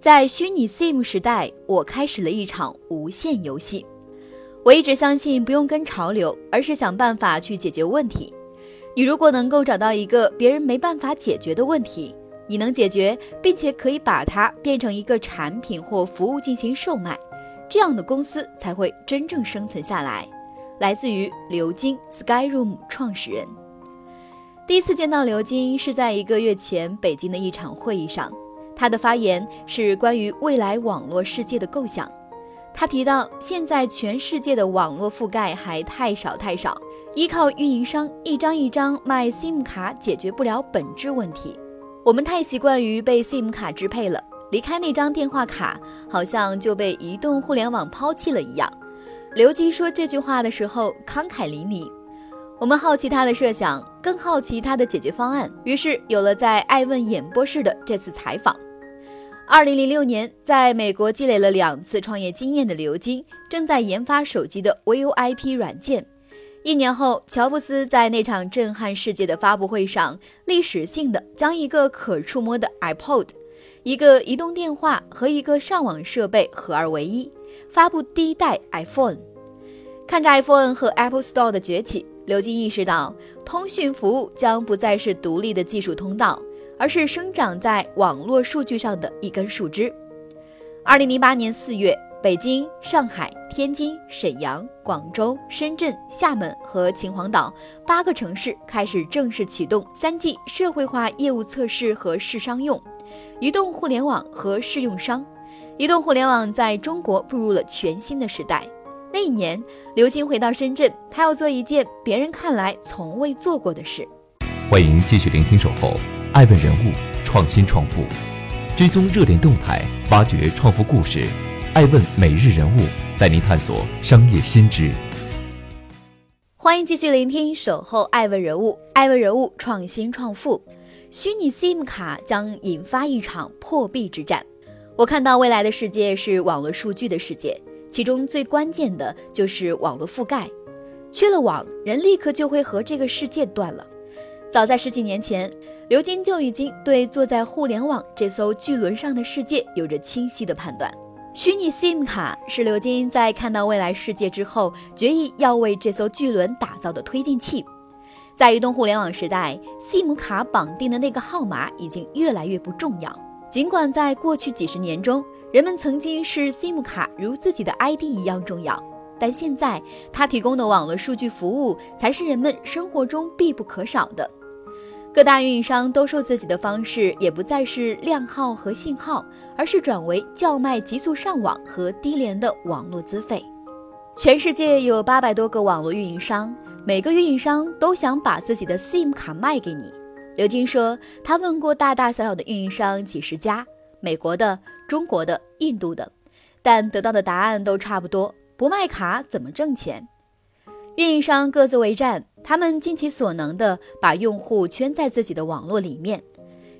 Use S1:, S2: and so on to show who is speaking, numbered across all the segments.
S1: 在虚拟 Sim 时代，我开始了一场无限游戏。我一直相信不用跟潮流，而是想办法去解决问题。你如果能够找到一个别人没办法解决的问题，你能解决，并且可以把它变成一个产品或服务进行售卖，这样的公司才会真正生存下来。来自于刘晶 Skyroom 创始人。第一次见到刘晶是在一个月前北京的一场会议上。他的发言是关于未来网络世界的构想。他提到，现在全世界的网络覆盖还太少太少，依靠运营商一张一张卖 SIM 卡解决不了本质问题。我们太习惯于被 SIM 卡支配了，离开那张电话卡，好像就被移动互联网抛弃了一样。刘基说这句话的时候慷慨淋漓。我们好奇他的设想，更好奇他的解决方案，于是有了在爱问演播室的这次采访。二零零六年，在美国积累了两次创业经验的刘晶，正在研发手机的 VoIP 软件。一年后，乔布斯在那场震撼世界的发布会上，历史性的将一个可触摸的 iPod、一个移动电话和一个上网设备合二为一，发布第一代 iPhone。看着 iPhone 和 Apple Store 的崛起，刘晶意识到，通讯服务将不再是独立的技术通道。而是生长在网络数据上的一根树枝。二零零八年四月，北京、上海、天津、沈阳、广州、深圳、厦门和秦皇岛八个城市开始正式启动三 G 社会化业务测试和试商用移动互联网和试用商。移动互联网在中国步入了全新的时代。那一年，刘星回到深圳，他要做一件别人看来从未做过的事。
S2: 欢迎继续聆听《守候》。爱问人物，创新创富，追踪热点动态，挖掘创富故事。爱问每日人物带您探索商业新知。
S1: 欢迎继续聆听《守候爱问人物》，爱问人物创新创富。虚拟 SIM 卡将引发一场破壁之战。我看到未来的世界是网络数据的世界，其中最关键的就是网络覆盖。缺了网，人立刻就会和这个世界断了。早在十几年前，刘金就已经对坐在互联网这艘巨轮上的世界有着清晰的判断。虚拟 SIM 卡是刘金在看到未来世界之后，决意要为这艘巨轮打造的推进器。在移动互联网时代，SIM 卡绑定的那个号码已经越来越不重要。尽管在过去几十年中，人们曾经视 SIM 卡如自己的 ID 一样重要，但现在它提供的网络数据服务才是人们生活中必不可少的。各大运营商兜售自己的方式也不再是靓号和信号，而是转为叫卖极速上网和低廉的网络资费。全世界有八百多个网络运营商，每个运营商都想把自己的 SIM 卡卖给你。刘军说，他问过大大小小的运营商几十家，美国的、中国的、印度的，但得到的答案都差不多：不卖卡怎么挣钱？运营商各自为战。他们尽其所能地把用户圈在自己的网络里面，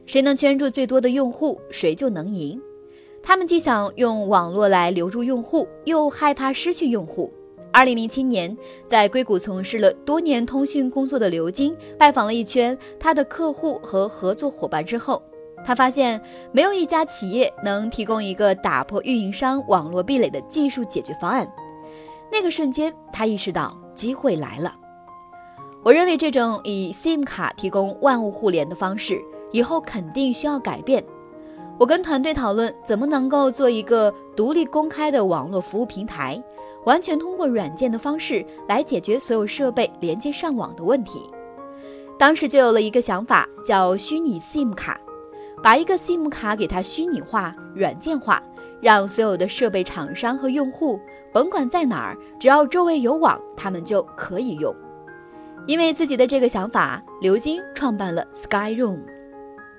S1: 谁能圈住最多的用户，谁就能赢。他们既想用网络来留住用户，又害怕失去用户。二零零七年，在硅谷从事了多年通讯工作的刘金拜访了一圈他的客户和合作伙伴之后，他发现没有一家企业能提供一个打破运营商网络壁垒的技术解决方案。那个瞬间，他意识到机会来了。我认为这种以 SIM 卡提供万物互联的方式，以后肯定需要改变。我跟团队讨论怎么能够做一个独立公开的网络服务平台，完全通过软件的方式来解决所有设备连接上网的问题。当时就有了一个想法，叫虚拟 SIM 卡，把一个 SIM 卡给它虚拟化、软件化，让所有的设备厂商和用户，甭管在哪儿，只要周围有网，他们就可以用。因为自己的这个想法，刘晶创办了 Skyroom。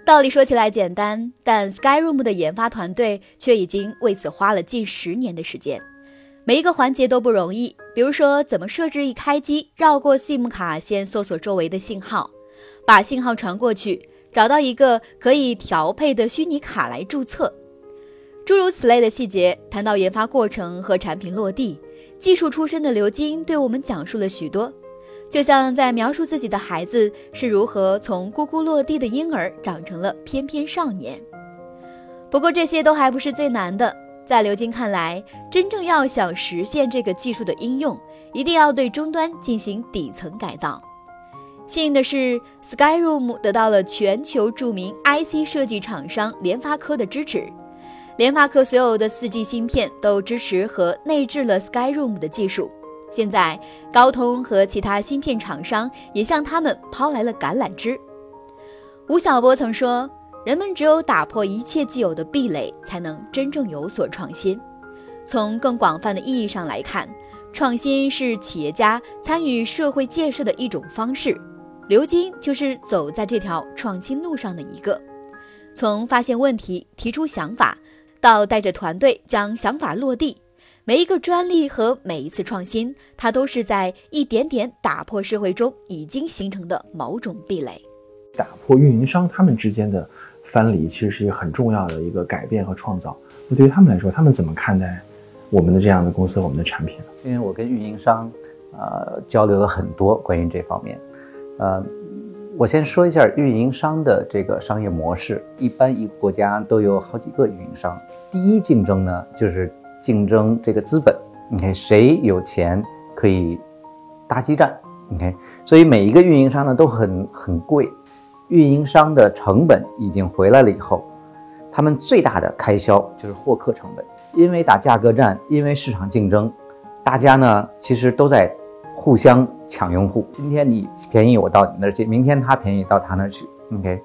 S1: 道理说起来简单，但 Skyroom 的研发团队却已经为此花了近十年的时间。每一个环节都不容易，比如说怎么设置一开机，绕过 SIM 卡先搜索周围的信号，把信号传过去，找到一个可以调配的虚拟卡来注册，诸如此类的细节。谈到研发过程和产品落地，技术出身的刘晶对我们讲述了许多，就像在描述自己的孩子是如何从咕咕落地的婴儿长成了翩翩少年。不过这些都还不是最难的。在刘晶看来，真正要想实现这个技术的应用，一定要对终端进行底层改造。幸运的是，Skyroom 得到了全球著名 IC 设计厂商联发科的支持。联发科所有的 4G 芯片都支持和内置了 Skyroom 的技术。现在，高通和其他芯片厂商也向他们抛来了橄榄枝。吴晓波曾说。人们只有打破一切既有的壁垒，才能真正有所创新。从更广泛的意义上来看，创新是企业家参与社会建设的一种方式。刘金就是走在这条创新路上的一个。从发现问题、提出想法，到带着团队将想法落地，每一个专利和每一次创新，它都是在一点点打破社会中已经形成的某种壁垒，
S3: 打破运营商他们之间的。藩篱其实是一个很重要的一个改变和创造。那对于他们来说，他们怎么看待我们的这样的公司、我们的产品呢？
S4: 因为我跟运营商，呃，交流了很多关于这方面。呃，我先说一下运营商的这个商业模式。一般一个国家都有好几个运营商。第一竞争呢，就是竞争这个资本。你看谁有钱可以搭基站。你看，所以每一个运营商呢都很很贵。运营商的成本已经回来了以后，他们最大的开销就是获客成本。因为打价格战，因为市场竞争，大家呢其实都在互相抢用户。今天你便宜我到你那儿去，明天他便宜到他那儿去。OK，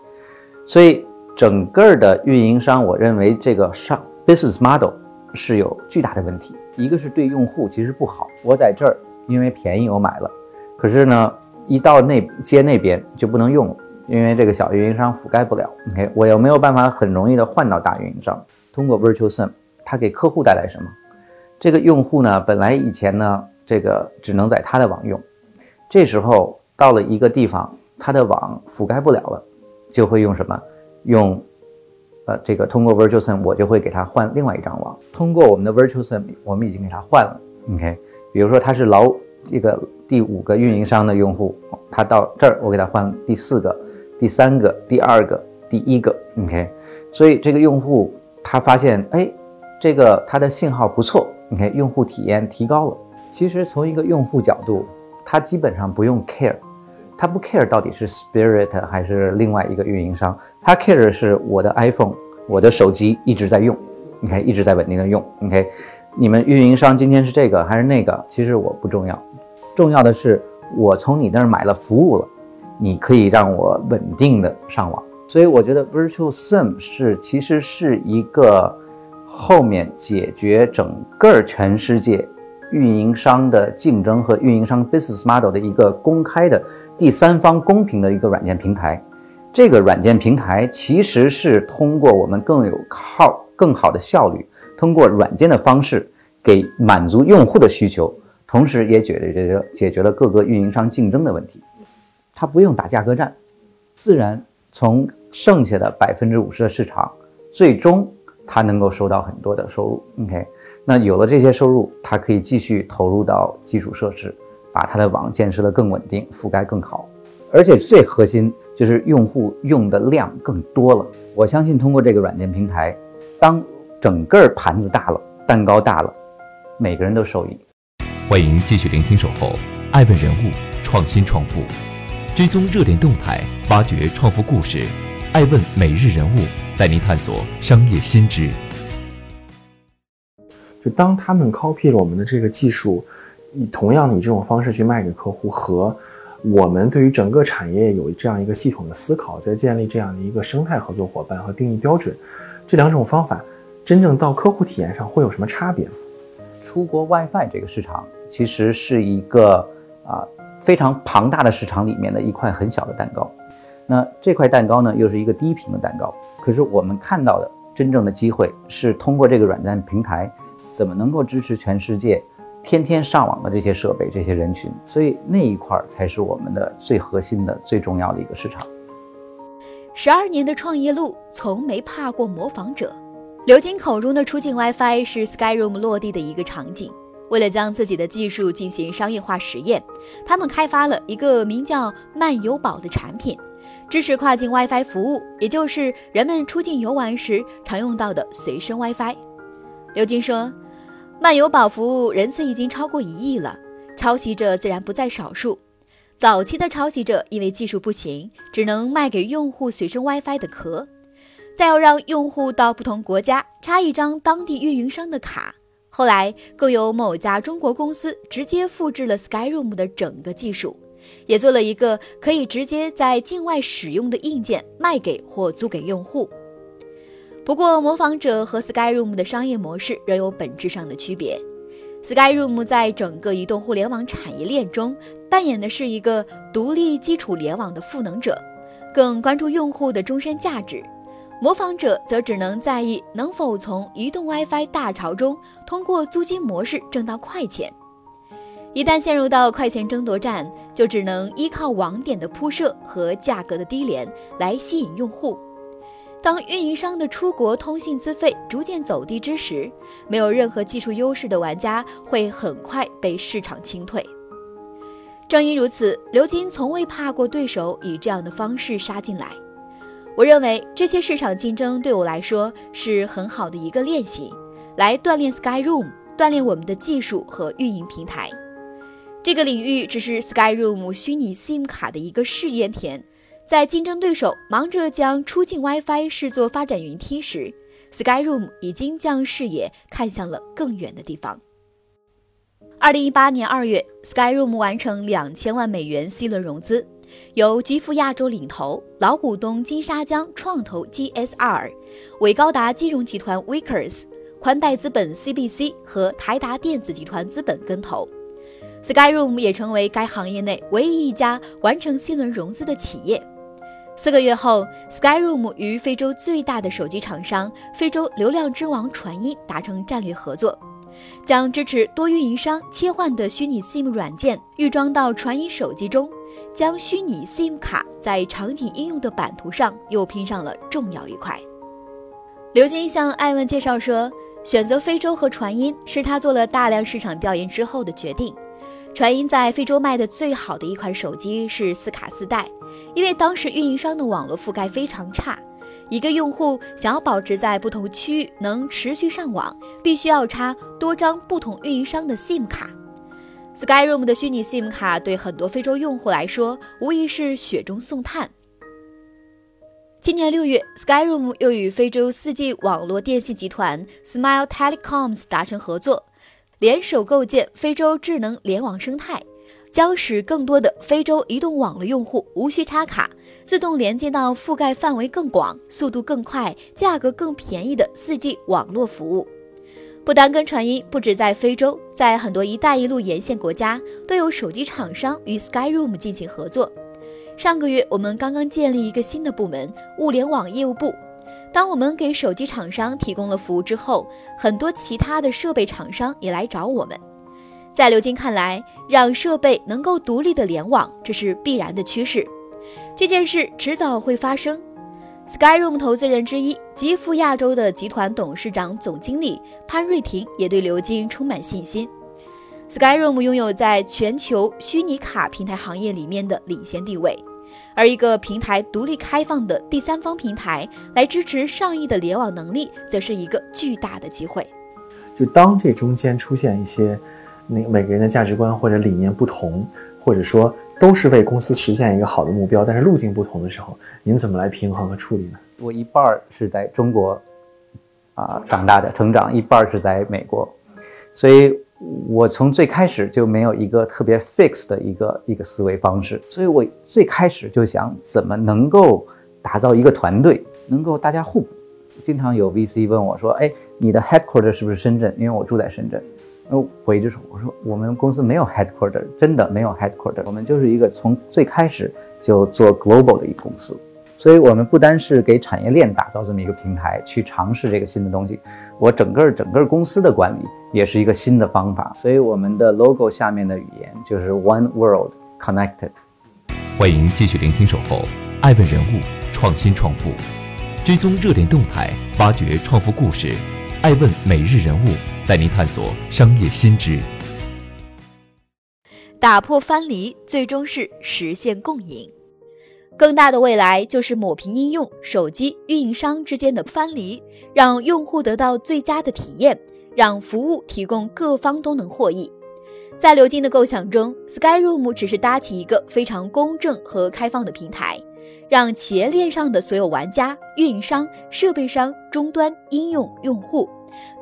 S4: 所以整个的运营商，我认为这个商 business model 是有巨大的问题。一个是对用户其实不好，我在这儿因为便宜我买了，可是呢一到那街那边就不能用了。因为这个小运营商覆盖不了，OK，我又没有办法很容易的换到大运营商。通过 Virtual SIM，它给客户带来什么？这个用户呢，本来以前呢，这个只能在他的网用，这时候到了一个地方，他的网覆盖不了了，就会用什么？用，呃，这个通过 Virtual SIM，我就会给他换另外一张网。通过我们的 Virtual SIM，我们已经给他换了，OK。比如说他是老这个第五个运营商的用户，他到这儿，我给他换第四个。第三个、第二个、第一个，OK，所以这个用户他发现，哎，这个他的信号不错，OK，用户体验提高了。其实从一个用户角度，他基本上不用 care，他不 care 到底是 Spirit 还是另外一个运营商，他 care 的是我的 iPhone，我的手机一直在用，OK，一直在稳定的用，OK，你们运营商今天是这个还是那个，其实我不重要，重要的是我从你那儿买了服务了。你可以让我稳定的上网，所以我觉得 Virtual SIM 是其实是一个后面解决整个全世界运营商的竞争和运营商 business model 的一个公开的第三方公平的一个软件平台。这个软件平台其实是通过我们更有靠更好的效率，通过软件的方式给满足用户的需求，同时也解决解决了各个运营商竞争的问题。它不用打价格战，自然从剩下的百分之五十的市场，最终它能够收到很多的收入。OK，那有了这些收入，它可以继续投入到基础设施，把它的网建设的更稳定，覆盖更好。而且最核心就是用户用的量更多了。我相信通过这个软件平台，当整个盘子大了，蛋糕大了，每个人都受益。
S2: 欢迎继续聆听《守候爱问人物创新创富》。追踪热点动态，挖掘创富故事，爱问每日人物带您探索商业新知。
S3: 就当他们 copy 了我们的这个技术，以同样以这种方式去卖给客户，和我们对于整个产业有这样一个系统的思考，在建立这样的一个生态合作伙伴和定义标准，这两种方法真正到客户体验上会有什么差别？
S4: 出国 WiFi 这个市场其实是一个啊。非常庞大的市场里面的一块很小的蛋糕，那这块蛋糕呢，又是一个低频的蛋糕。可是我们看到的真正的机会是通过这个软件平台，怎么能够支持全世界天天上网的这些设备、这些人群？所以那一块儿才是我们的最核心的、最重要的一个市场。
S1: 十二年的创业路，从没怕过模仿者。刘金口中的出境 WiFi 是 SkyRoom 落地的一个场景。为了将自己的技术进行商业化实验，他们开发了一个名叫漫游宝的产品，支持跨境 WiFi 服务，也就是人们出境游玩时常用到的随身 WiFi。刘金说，漫游宝服务人次已经超过一亿了，抄袭者自然不在少数。早期的抄袭者因为技术不行，只能卖给用户随身 WiFi 的壳，再要让用户到不同国家插一张当地运营商的卡。后来，更有某家中国公司直接复制了 SkyRoom 的整个技术，也做了一个可以直接在境外使用的硬件卖给或租给用户。不过，模仿者和 SkyRoom 的商业模式仍有本质上的区别。SkyRoom 在整个移动互联网产业链中扮演的是一个独立基础联网的赋能者，更关注用户的终身价值。模仿者则只能在意能否从移动 WiFi 大潮中通过租金模式挣到快钱。一旦陷入到快钱争夺战，就只能依靠网点的铺设和价格的低廉来吸引用户。当运营商的出国通信资费逐渐走低之时，没有任何技术优势的玩家会很快被市场清退。正因如此，刘金从未怕过对手以这样的方式杀进来。我认为这些市场竞争对我来说是很好的一个练习，来锻炼 SkyRoom，锻炼我们的技术和运营平台。这个领域只是 SkyRoom 虚拟 SIM 卡的一个试验田，在竞争对手忙着将出境 WiFi 视作发展云梯时，SkyRoom 已经将视野看向了更远的地方。二零一八年二月，SkyRoom 完成两千万美元 C 轮融资。由吉富亚洲领投，老股东金沙江创投 GSR、伟高达金融集团 Wickers、宽带资本 CBC 和台达电子集团资本跟投。SkyRoom 也成为该行业内唯一一家完成 C 轮融资的企业。四个月后，SkyRoom 与非洲最大的手机厂商非洲流量之王传音达成战略合作，将支持多运营商切换的虚拟 SIM 软件预装到传音手机中。将虚拟 SIM 卡在场景应用的版图上又拼上了重要一块。刘金向艾文介绍说，选择非洲和传音是他做了大量市场调研之后的决定。传音在非洲卖的最好的一款手机是四卡四代，因为当时运营商的网络覆盖非常差，一个用户想要保持在不同区域能持续上网，必须要插多张不同运营商的 SIM 卡。SkyRoom 的虚拟 SIM 卡对很多非洲用户来说，无疑是雪中送炭。今年六月，SkyRoom 又与非洲 4G 网络电信集团 Smile Telecoms 达成合作，联手构建非洲智能联网生态，将使更多的非洲移动网络用户无需插卡，自动连接到覆盖范围更广、速度更快、价格更便宜的 4G 网络服务。不单跟传音，不止在非洲，在很多“一带一路”沿线国家都有手机厂商与 SkyRoom 进行合作。上个月，我们刚刚建立一个新的部门——物联网业务部。当我们给手机厂商提供了服务之后，很多其他的设备厂商也来找我们。在刘金看来，让设备能够独立的联网，这是必然的趋势。这件事迟早会发生。SkyRoom 投资人之一、极富亚洲的集团董事长、总经理潘瑞婷也对刘金充满信心。SkyRoom 拥有在全球虚拟卡平台行业里面的领先地位，而一个平台独立开放的第三方平台来支持上亿的联网能力，则是一个巨大的机会。
S3: 就当这中间出现一些那每个人的价值观或者理念不同，或者说。都是为公司实现一个好的目标，但是路径不同的时候，您怎么来平衡和处理呢？
S4: 我一半儿是在中国啊长大的成长，一半儿是在美国，所以我从最开始就没有一个特别 fix 的一个一个思维方式，所以我最开始就想怎么能够打造一个团队，能够大家互补。经常有 VC 问我说：“哎，你的 headquarter 是不是深圳？因为我住在深圳。”那我一直说，我说我们公司没有 headquarter，真的没有 headquarter，我们就是一个从最开始就做 global 的一个公司。所以，我们不单是给产业链打造这么一个平台，去尝试这个新的东西，我整个整个公司的管理也是一个新的方法。所以，我们的 logo 下面的语言就是 One World Connected。
S2: 欢迎继续聆听《守候爱问人物创新创富》，追踪热点动态，挖掘创富故事。爱问每日人物带您探索商业新知，
S1: 打破藩篱，最终是实现共赢。更大的未来就是抹平应用、手机运营商之间的藩篱，让用户得到最佳的体验，让服务提供各方都能获益。在刘金的构想中，Skyroom 只是搭起一个非常公正和开放的平台，让企业链上的所有玩家、运营商、设备商、终端应用用户，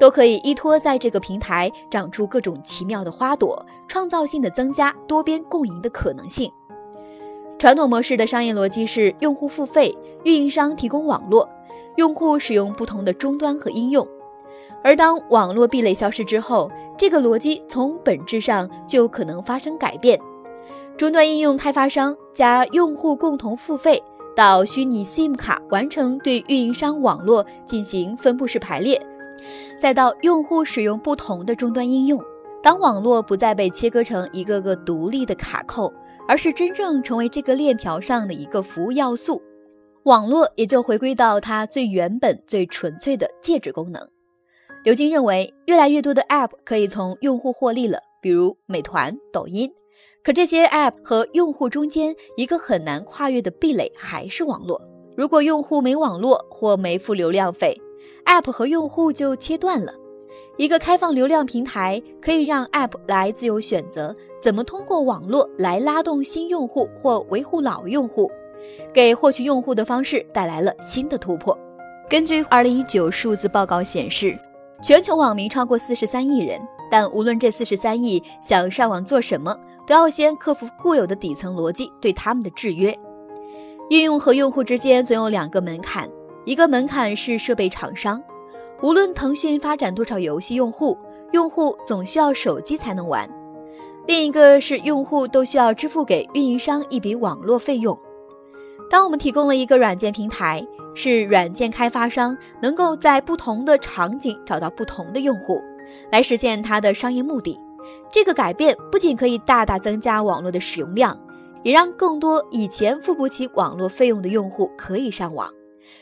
S1: 都可以依托在这个平台，长出各种奇妙的花朵，创造性的增加多边共赢的可能性。传统模式的商业逻辑是用户付费，运营商提供网络，用户使用不同的终端和应用。而当网络壁垒消失之后，这个逻辑从本质上就可能发生改变。终端应用开发商加用户共同付费，到虚拟 SIM 卡完成对运营商网络进行分布式排列，再到用户使用不同的终端应用。当网络不再被切割成一个个独立的卡扣。而是真正成为这个链条上的一个服务要素，网络也就回归到它最原本、最纯粹的介质功能。刘晶认为，越来越多的 App 可以从用户获利了，比如美团、抖音。可这些 App 和用户中间一个很难跨越的壁垒还是网络。如果用户没网络或没付流量费，App 和用户就切断了。一个开放流量平台可以让 App 来自由选择怎么通过网络来拉动新用户或维护老用户，给获取用户的方式带来了新的突破。根据2019数字报告显示，全球网民超过43亿人，但无论这43亿想上网做什么，都要先克服固有的底层逻辑对他们的制约。应用和用户之间总有两个门槛，一个门槛是设备厂商。无论腾讯发展多少游戏，用户用户总需要手机才能玩。另一个是用户都需要支付给运营商一笔网络费用。当我们提供了一个软件平台，是软件开发商能够在不同的场景找到不同的用户，来实现它的商业目的。这个改变不仅可以大大增加网络的使用量，也让更多以前付不起网络费用的用户可以上网，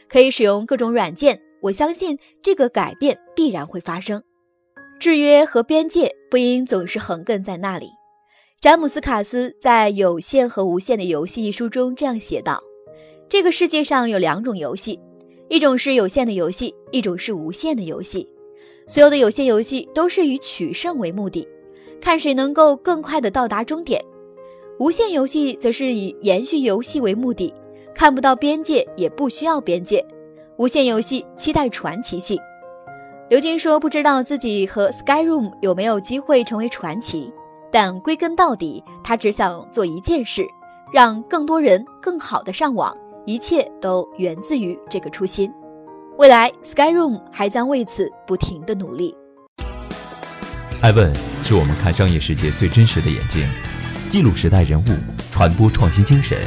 S1: 可以使用各种软件。我相信这个改变必然会发生，制约和边界不应总是横亘在那里。詹姆斯·卡斯在《有限和无限的游戏》一书中这样写道：“这个世界上有两种游戏，一种是有限的游戏，一种是无限的游戏。所有的有限游戏都是以取胜为目的，看谁能够更快地到达终点；无限游戏则是以延续游戏为目的，看不到边界，也不需要边界。”无限游戏期待传奇性。刘晶说：“不知道自己和 Skyroom 有没有机会成为传奇，但归根到底，他只想做一件事，让更多人更好的上网。一切都源自于这个初心。未来，Skyroom 还将为此不停的努力。”
S2: 艾问是我们看商业世界最真实的眼睛，记录时代人物，传播创新精神，